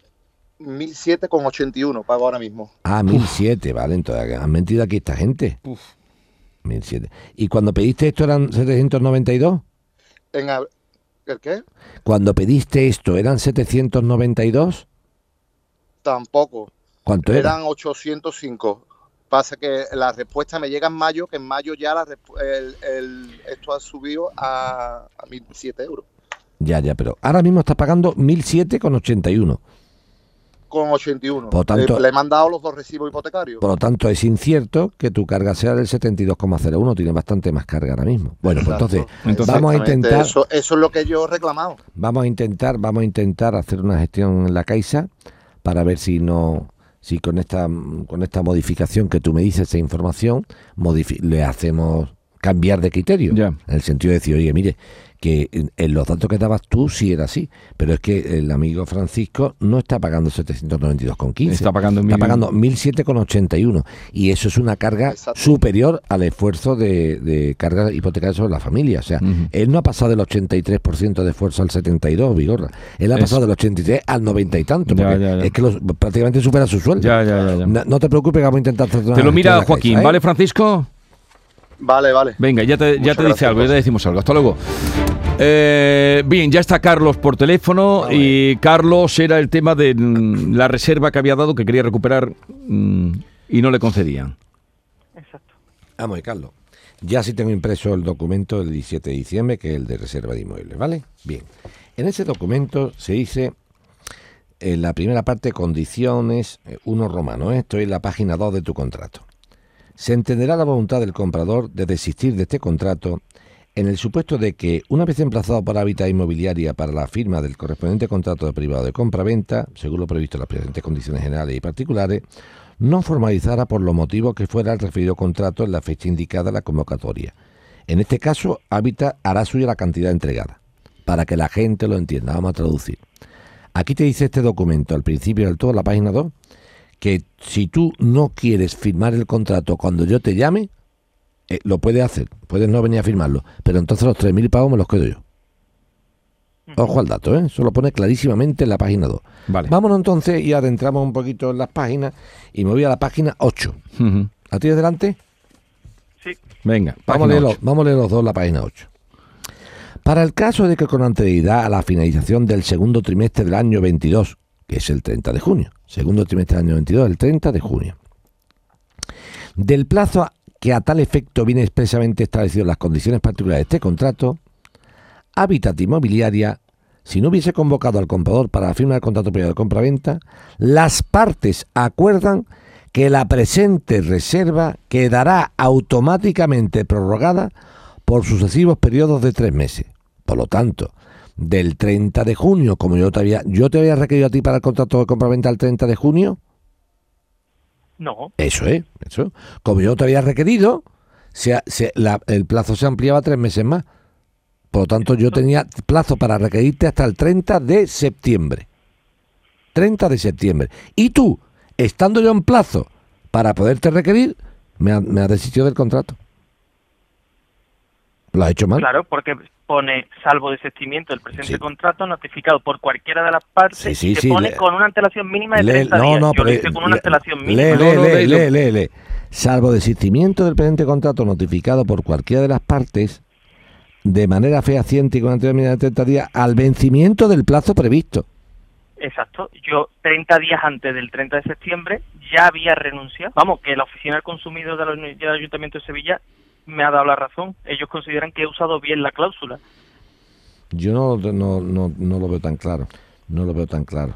1.007,81 pago ahora mismo. Ah, 1.007, vale. Entonces, ¿han mentido aquí esta gente? 1.007. ¿Y cuando pediste esto eran 792? En ab- ¿El qué? Cuando pediste esto eran 792? Tampoco. ¿Cuánto era? Eran 805. Pasa que la respuesta me llega en mayo, que en mayo ya la el- esto ha subido a, a 1.007 euros. Ya, ya, pero ahora mismo estás pagando 1.007,81. Con 81. Por tanto- Eh, le he mandado los dos recibos hipotecarios. Por lo tanto, es incierto que tu carga sea del 72,01. Tiene bastante más carga ahora mismo. Bueno, pues entonces, Entonces, vamos a intentar... Eso, eso es lo que yo he reclamado. Vamos a intentar, vamos a intentar hacer una gestión en la Caixa para ver si no, si con esta con esta modificación que tú me dices, esa información, modifi- le hacemos cambiar de criterio. Ya. En el sentido de decir, oye, mire, que en, en los datos que dabas tú sí era así, pero es que el amigo Francisco no está pagando 792,15. Está pagando Está mil- pagando 1.007,81 y eso es una carga Exacto. superior al esfuerzo de, de carga hipotecaria sobre la familia. O sea, él no ha pasado del 83% de esfuerzo al 72, Vigorra. Él ha pasado del 83 al 90 y tanto. Ya, porque ya, ya. Es que los- prácticamente supera su sueldo. Ya, ya, ya, ya. No, no te preocupes que vamos a intentar Te lo mira Joaquín, ¿eh? ¿vale, Francisco? Vale, vale. Venga, ya te, ya te dice algo, ya te decimos algo. Hasta luego. Eh, bien, ya está Carlos por teléfono y Carlos era el tema de mm, la reserva que había dado que quería recuperar mm, y no le concedían. Exacto. Vamos, y Carlos. Ya sí tengo impreso el documento del 17 de diciembre, que es el de reserva de inmuebles, ¿vale? Bien. En ese documento se dice, en la primera parte, condiciones, eh, uno romano, ¿eh? estoy en la página 2 de tu contrato. Se entenderá la voluntad del comprador de desistir de este contrato en el supuesto de que, una vez emplazado por Hábitat Inmobiliaria para la firma del correspondiente contrato de privado de compra-venta, según lo previsto en las presentes condiciones generales y particulares, no formalizara por los motivos que fuera el referido contrato en la fecha indicada en la convocatoria. En este caso, Hábitat hará suya la cantidad entregada, para que la gente lo entienda. Vamos a traducir. Aquí te dice este documento, al principio del todo, la página 2, que si tú no quieres firmar el contrato cuando yo te llame, eh, lo puedes hacer, puedes no venir a firmarlo, pero entonces los 3.000 pavos me los quedo yo. Ojo al dato, ¿eh? eso lo pone clarísimamente en la página 2. Vale. Vámonos entonces y adentramos un poquito en las páginas y me voy a la página 8. Ujú. ¿La tienes delante? Sí. Venga, Vamos a, los, vamos a leer los dos la página 8. Para el caso de que con anterioridad a la finalización del segundo trimestre del año 22, es el 30 de junio, segundo trimestre del año 22, el 30 de junio, del plazo que a tal efecto viene expresamente establecido en las condiciones particulares de este contrato, Hábitat Inmobiliaria, si no hubiese convocado al comprador para la firma del contrato privado de compra-venta, las partes acuerdan que la presente reserva quedará automáticamente prorrogada por sucesivos periodos de tres meses. Por lo tanto, del 30 de junio, como yo te había, yo te había requerido a ti para el contrato de compra-venta el 30 de junio, No. eso es, eso. Como yo te había requerido, se se- la- el plazo se ampliaba tres meses más. Por lo tanto, yo tenía plazo para requerirte hasta el 30 de septiembre. 30 de septiembre. Y tú, estando yo en plazo para poderte requerir, me, ha- me has desistido del contrato. ¿Lo has hecho mal? Claro, porque pone salvo desistimiento del presente Sí. contrato notificado por cualquiera de las partes Sí, sí, y se sí, pone le- con una antelación mínima de Lee- 30 días. Yo lo pero- hice con una lee- antelación lee, mínima. lee, No, no, lee, lee, lee, lee, lee. Salvo desistimiento del presente contrato notificado por cualquiera de las partes de manera fehaciente y con anterioridad mínima de 30 días al vencimiento del plazo previsto. Exacto. Yo 30 días antes del 30 de septiembre ya había renunciado. Vamos, que la Oficina del Consumidor de la Uni- del Ayuntamiento de Sevilla me ha dado la razón. Ellos consideran que he usado bien la cláusula. Yo no, no, no, no lo veo tan claro. No lo veo tan claro.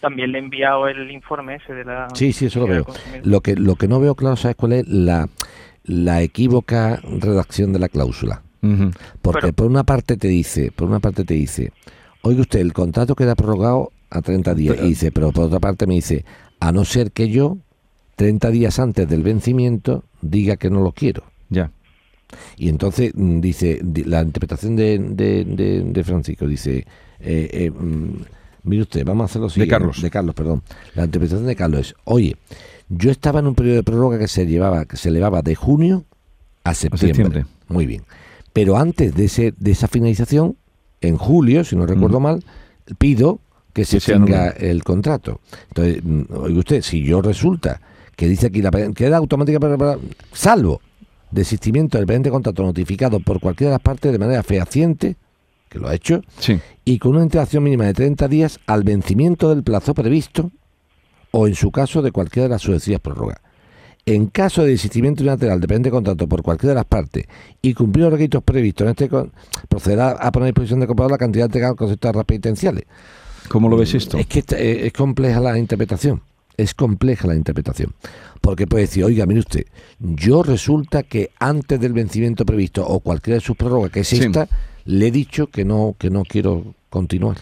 también le he enviado el informe ese de la... Sí, sí, eso lo veo. Lo que, lo que no veo claro, ¿sabes cuál es? La, la equívoca redacción de la cláusula. Porque Pero- por una parte te dice, por una parte te dice, oiga usted, el contrato queda prorrogado a 30 días. Pero- y dice, pero por otra parte me dice, a no ser que yo, 30 días antes del vencimiento, diga que no lo quiero. Ya. Y entonces mm, dice, di- la interpretación de, de, de- de Francisco dice, eh, eh, mm, mire usted, vamos a hacerlo siguiente. Carlos. De Carlos, perdón. La interpretación de Carlos es, oye, yo estaba en un periodo de prórroga que se llevaba, que se elevaba de junio a septiembre. septiembre. Muy bien. Pero antes de ese, de esa finalización, en julio, si no recuerdo mal, pido que se anule. el contrato. Entonces, mm, oiga usted, si yo resulta que dice aquí la queda automáticamente salvo desistimiento del pendiente contrato notificado por cualquiera de las partes de manera fehaciente, que lo ha hecho, Sí. y con una interacción mínima de 30 días al vencimiento del plazo previsto o en su caso de cualquiera de las sucesivas prórrogas. En caso de desistimiento unilateral del pendiente contrato por cualquiera de las partes y cumplir los requisitos previstos en este procederá a poner a disposición del comprador la cantidad de conceptos penitenciales. ¿Cómo lo ves esto? Es que eh, es compleja la interpretación. Es compleja la interpretación. Porque puede decir, oiga, mire usted, yo resulta que antes del vencimiento previsto o cualquiera de sus prórrogas, que Sí. esta, le he dicho que no, que no quiero continuar.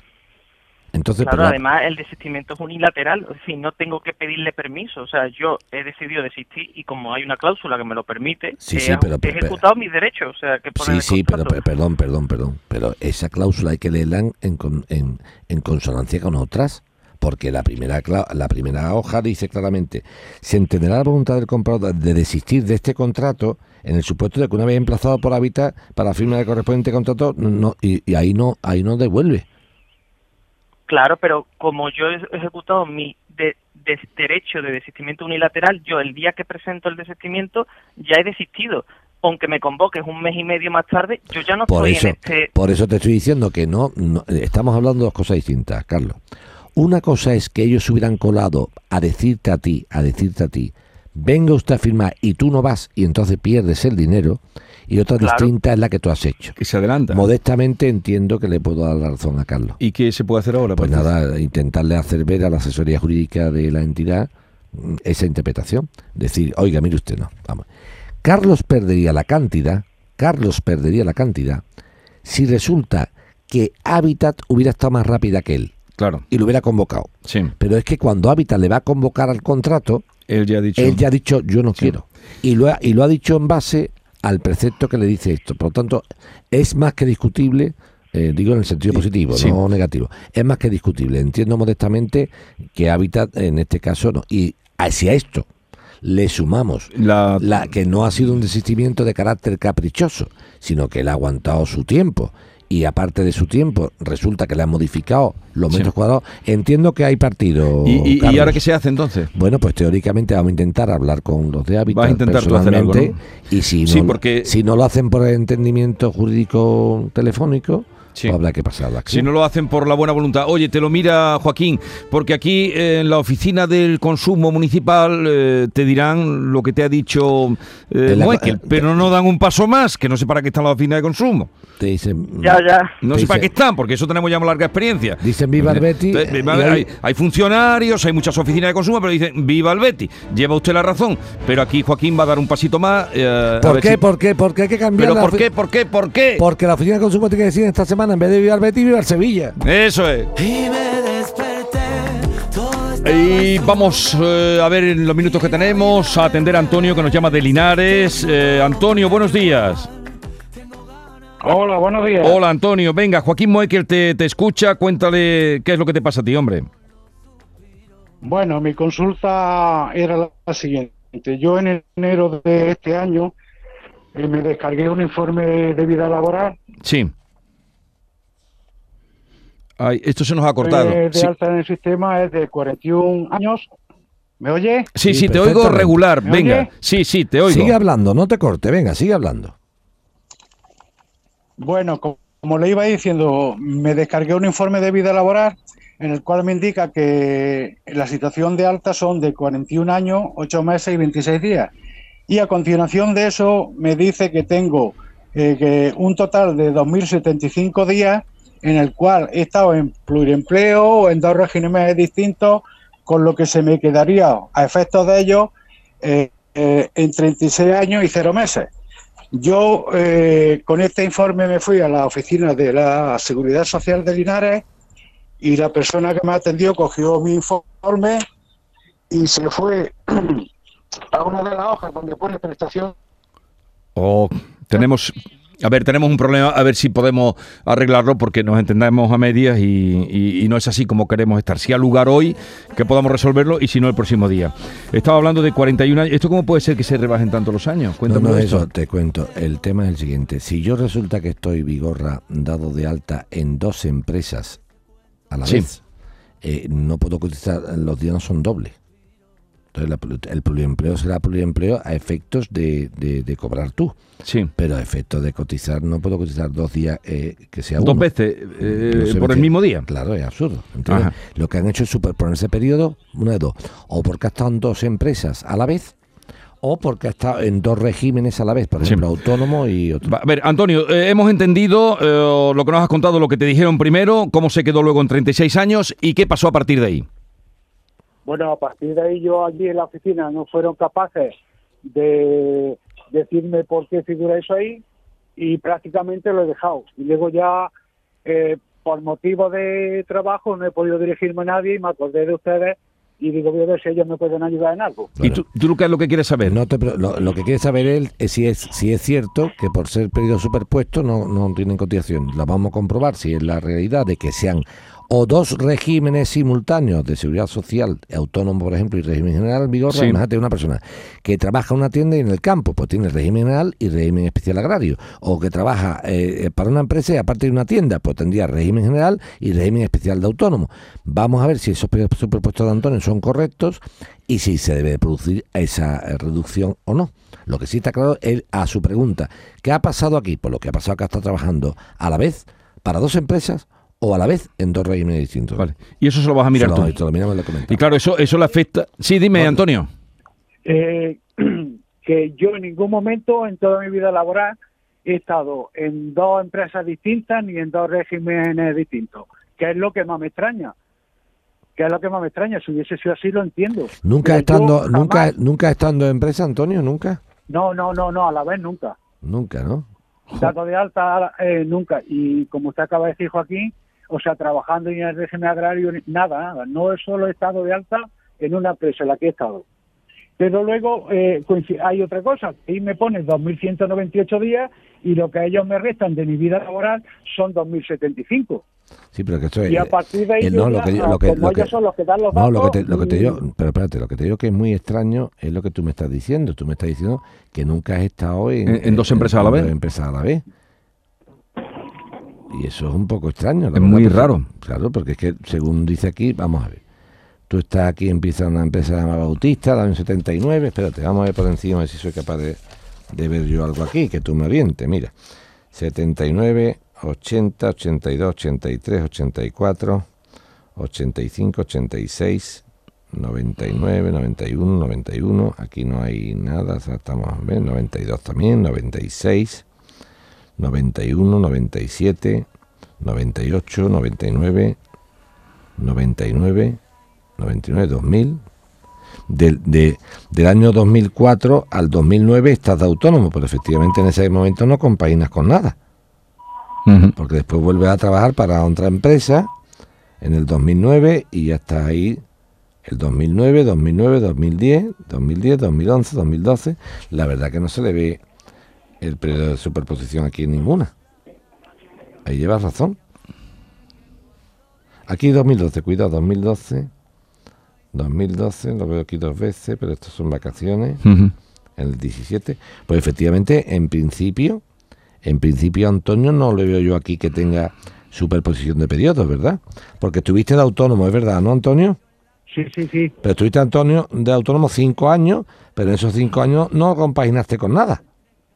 Entonces, Claro, pero- además el desistimiento es unilateral, es decir, no tengo que pedirle permiso, o sea, yo he decidido desistir y como hay una cláusula que me lo permite, Sí, he, sí, pero- he pero- ejecutado mis derechos, o sea, que Sí, sí, pero, pero- perdón, perdón, perdón. Pero esa cláusula hay que leerla en, en, con- en- en consonancia con otras. Porque la primera, la primera hoja dice claramente, se entenderá la voluntad del comprador de desistir de este contrato en el supuesto de que una vez emplazado por hábitat para firma del correspondiente contrato, no, no- y, y ahí no ahí no devuelve. Claro, pero como yo he ejecutado mi de- de- derecho de desistimiento unilateral, yo el día que presento el desistimiento ya he desistido. Aunque me convoques un mes y medio más tarde, yo ya no Por estoy eso, en este... por eso te estoy diciendo que no, no- estamos hablando de dos cosas distintas, Carlos. Una cosa es que ellos se hubieran colado a decirte a ti, a decirte a ti, venga usted a firmar y tú no vas y entonces pierdes el dinero. Y otra Claro. distinta es la que tú has hecho. Que se adelanta. Modestamente entiendo que le puedo dar la razón a Carlos. ¿Y qué se puede hacer ahora? Pues nada, intentarle hacer ver a la asesoría jurídica de la entidad mm, esa interpretación. Decir, oiga, mire usted, no. Vamos. Carlos perdería la cantidad, Carlos perdería la cantidad si resulta que Habitat hubiera estado más rápida que él Claro, y lo hubiera convocado. sí. Pero es que cuando Habitat le va a convocar al contrato, Él ya ha dicho. él ya ha dicho yo no Sí. quiero. Y lo, ha, y lo ha dicho en base al precepto que le dice esto. Por lo tanto, es más que discutible, eh, digo en el sentido positivo, Sí. no negativo, es más que discutible. Entiendo modestamente que Habitat en este caso no. Y hacia esto le sumamos La, la que no ha sido un desistimiento de carácter caprichoso, sino que él ha aguantado su tiempo. Y aparte de su tiempo, resulta que le han modificado los Sí. metros cuadrados. Entiendo que hay partido. ¿Y, y- y Carlos. ahora qué se hace entonces? Bueno, pues teóricamente vamos a intentar hablar con los de Hábitat Vas a intentar tú hacer algo, y si no, Sí, porque- si no lo hacen por el entendimiento jurídico telefónico, Sí. pues habrá que pasar la acción. Si no lo hacen por la buena voluntad. Oye, te lo mira Joaquín, porque aquí eh, en la oficina del consumo municipal eh, te dirán lo que te ha dicho eh, la- Moekel, pero no dan un paso más, que no sé para qué está la oficina de consumo. Te dicen, Ya, ya. No sé para qué están, porque eso tenemos ya una larga experiencia. Dicen viva el Betty, eh, hay, hay- hay funcionarios, hay muchas oficinas de consumo, pero dicen viva el Betty. Lleva usted la razón, pero aquí Joaquín va a dar un pasito más. eh, ¿Por qué? si- ¿Por qué? ¿Por qué hay que cambiar ¿Pero la por qué? ¿Por qué? ¿Por qué? Porque la oficina de consumo tiene que decir esta semana, en vez de viva el Betty, viva el Sevilla. Eso es. Y me desperté, todo Y vamos eh, a ver en los minutos que tenemos a atender a Antonio que nos llama de Linares. Eh, Antonio, buenos días. Hola, buenos días. Hola Antonio, venga, Joaquín Moekel te, te escucha, cuéntale qué es lo que te pasa a ti, hombre. Bueno, mi consulta era la, la siguiente. Yo en enero de este año eh, me descargué un informe de vida laboral Sí. Ay, esto se nos ha cortado. eh, de Sí, alta en el sistema, es de 41 años. ¿Me oye? sí, Sí, sí, te oigo regular, ¿Me venga. oye? Sí, sí, te oigo. Sigue hablando, no te corte, venga, sigue hablando. Bueno, co- como le iba diciendo, me descargué un informe de vida laboral en el cual me indica que la situación de alta son de 41 años, 8 meses y 26 días. Y a continuación de eso me dice que tengo eh, que un total de 2.075 días en el cual he estado en pluriempleo o en dos regímenes distintos, con lo que se me quedaría a efectos de ello eh, eh, en 36 años y 0 meses. Yo eh, con este informe me fui a la oficina de la Seguridad Social de Linares y la persona que me atendió cogió mi informe y se fue a una de las hojas donde pone prestación. O tenemos, a ver, tenemos un problema, a ver si podemos arreglarlo porque nos entendemos a medias y, y- y no es así como queremos estar. Si hay lugar hoy, que podamos resolverlo y si no el próximo día. Estaba hablando de 41 años. ¿Esto cómo puede ser que se rebajen tanto los años? No, Cuéntame no, esto. eso te cuento. El tema es el siguiente. Si yo resulta que estoy Vigorra dado de alta en dos empresas a la Sí. vez, eh, no puedo cotizar, los días no son dobles. Entonces la el pluriempleo será pluriempleo a efectos de, de- de cobrar tú, Sí. pero a efectos de cotizar no puedo cotizar dos días eh, que sea Dos uno. veces eh, No por el que- mismo día. Claro, es absurdo. Entonces, Ajá. lo que han hecho es superponer ese periodo, una de dos. O porque ha estado en dos empresas a la vez, o porque ha estado en dos regímenes a la vez, por Sí. ejemplo, autónomo y otro. A ver, Antonio, eh, hemos entendido eh, lo que nos has contado, lo que te dijeron primero, cómo se quedó luego en 36 años y qué pasó a partir de ahí. Bueno, a partir de ahí yo allí en la oficina no fueron capaces de decirme por qué figura eso ahí y prácticamente lo he dejado. Y luego ya, eh, por motivo de trabajo, no he podido dirigirme a nadie y me acordé de ustedes y digo, voy a ver si ellos me pueden ayudar en algo. ¿Y tú, tú qué es lo que quieres saber? No te lo, lo que quiere saber él es si es si es cierto que por ser periodo superpuesto no, no tienen cotización. La vamos a comprobar si es la realidad de que sean o dos regímenes simultáneos de seguridad social, autónomo por ejemplo y régimen general, vigor, Sí. imagínate una persona que trabaja en una tienda y en el campo, pues tiene régimen general y régimen especial agrario, o que trabaja eh, para una empresa y aparte de una tienda, pues tendría régimen general y régimen especial de autónomo. Vamos a ver si esos periodos superpuestos de Antonio son correctos y si se debe de producir esa eh, reducción o no. Lo que sí está claro es a su pregunta, ¿qué ha pasado aquí? Pues lo que ha pasado que está trabajando a la vez para dos empresas o a la vez en dos regímenes distintos. Vale. Y eso se lo vas a mirar Se tú. lo miramos y lo comentamos. Y claro, eso, eso le afecta. Sí, dime, Antonio. Eh, que yo en ningún momento en toda mi vida laboral he estado en dos empresas distintas ni en dos regímenes distintos, que es lo que más me extraña. Que es lo que más me extraña. Si hubiese sido así, lo entiendo. Nunca Pero estando, nunca, nunca estando en empresa, Antonio, nunca, No, no, no, no, a la vez nunca. nunca, ¿no? Dado de alta, eh, nunca. Y como usted acaba de decir, Joaquín, o sea, trabajando en el régimen agrario, nada, nada. No es solo he estado de alta en una empresa en la que he estado. Pero luego eh, hay otra cosa, ahí me ponen 2.198 días y lo que ellos me restan de mi vida laboral son 2.075. Sí, pero que esto es. Y a partir de ahí, eh, no, yo lo que, yo- lo que, como lo que- ellos son los que dan los no, lo que te, lo que te digo, pero espérate, lo que te digo que es muy extraño es lo que tú me estás diciendo. Tú me estás diciendo que nunca has estado en, En- en dos empresas a la vez. dos empresas a la vez. Y eso es un poco extraño. la Es muy raro. Claro, porque es que según dice aquí, vamos a ver. Tú estás aquí, empieza una empresa llamada Bautista, del año 79. Espérate, vamos a ver por encima a ver si soy capaz de, de ver yo algo aquí, que tú me orientes. Mira, 79, 80, 82, 83, 84, 85, 86, 99, 91, 91. Aquí no hay nada, o sea, estamos a ver, 92 también, 96, 91, 97, 98, 99, 99, 99, 2000. Del, de- del año 2004 al 2009 estás de autónomo, pero efectivamente en ese momento no compaginas con nada, Ujú. porque después vuelves a trabajar para otra empresa en el 2009 y ya estás ahí el 2009, 2009, 2010, 2010, 2011, 2012. La verdad que no se le ve el periodo de superposición aquí en ninguna. Ahí llevas razón. Aquí 2012, cuidado, 2012. 2012, lo veo aquí dos veces, pero estos son vacaciones. En el 17. Pues efectivamente, en principio, en principio Antonio no le veo yo aquí que tenga superposición de periodos, ¿verdad? Porque estuviste de autónomo, es verdad, ¿no, Antonio? Sí, sí, sí. Pero estuviste Antonio de autónomo cinco años, pero en esos cinco años no compaginaste con nada.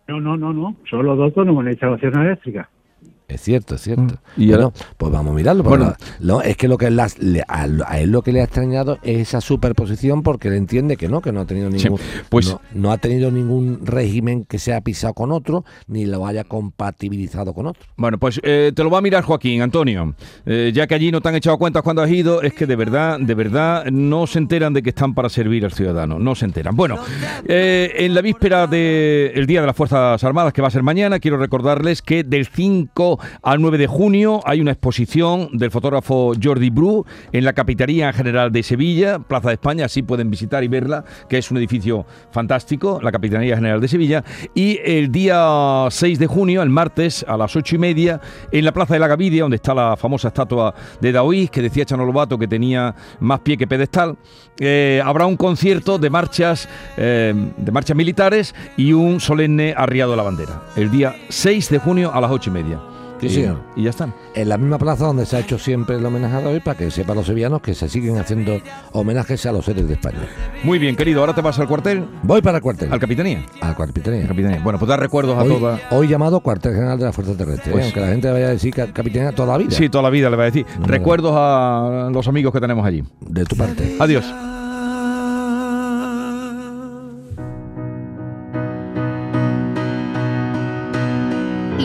No, no, no, no. Solo dos autónomos en instalación eléctrica. Es cierto, es cierto. Mm. Y bueno, ahora- pues vamos a mirarlo. Bueno. la- no, es que lo que las- le- a, a él lo que le ha extrañado es esa superposición porque él entiende que no, que no ha tenido Sí, ningún, pues- no, no ha tenido ningún régimen que se ha pisado con otro ni lo haya compatibilizado con otro. Bueno, pues eh, te lo va a mirar Joaquín, Antonio. Eh, ya que allí no te han echado cuentas cuando has ido, es que de verdad, de verdad, no se enteran de que están para servir al ciudadano. No se enteran. Bueno, eh, en la víspera del Día de las Fuerzas Armadas, que va a ser mañana, quiero recordarles que del 5 al 9 de junio hay una exposición del fotógrafo Jordi Bru en la Capitanía General de Sevilla, Plaza de España, así pueden visitar y verla, que es un edificio fantástico, la Capitanía General de Sevilla. Y el día 6 de junio, el martes, a las 8 y media, en la Plaza de la Gavidia, donde está la famosa estatua de Daoís, que decía Chano Lobato que tenía más pie que pedestal, eh, habrá un concierto de marchas, eh, de marchas militares y un solemne arriado de la bandera. El día 6 de junio a las 8 y media. Sí, Y- señor. Y ya están. En la misma plaza donde se ha hecho siempre el homenaje a David, para que sepan los sevillanos que se siguen haciendo homenajes a los seres de España. Muy bien, querido. Ahora te vas al cuartel, Voy para el cuartel. al Capitanía. Al Capitanía. Capitanía. Bueno, pues da recuerdos a Hoy, toda. hoy llamado cuartel general de la Fuerza Terrestre. ¿eh? Pues- aunque la gente vaya a decir ca- capitanía toda la vida. Sí, toda la vida le va a decir. No, no. Recuerdos a los amigos que tenemos allí. De tu parte. Adiós.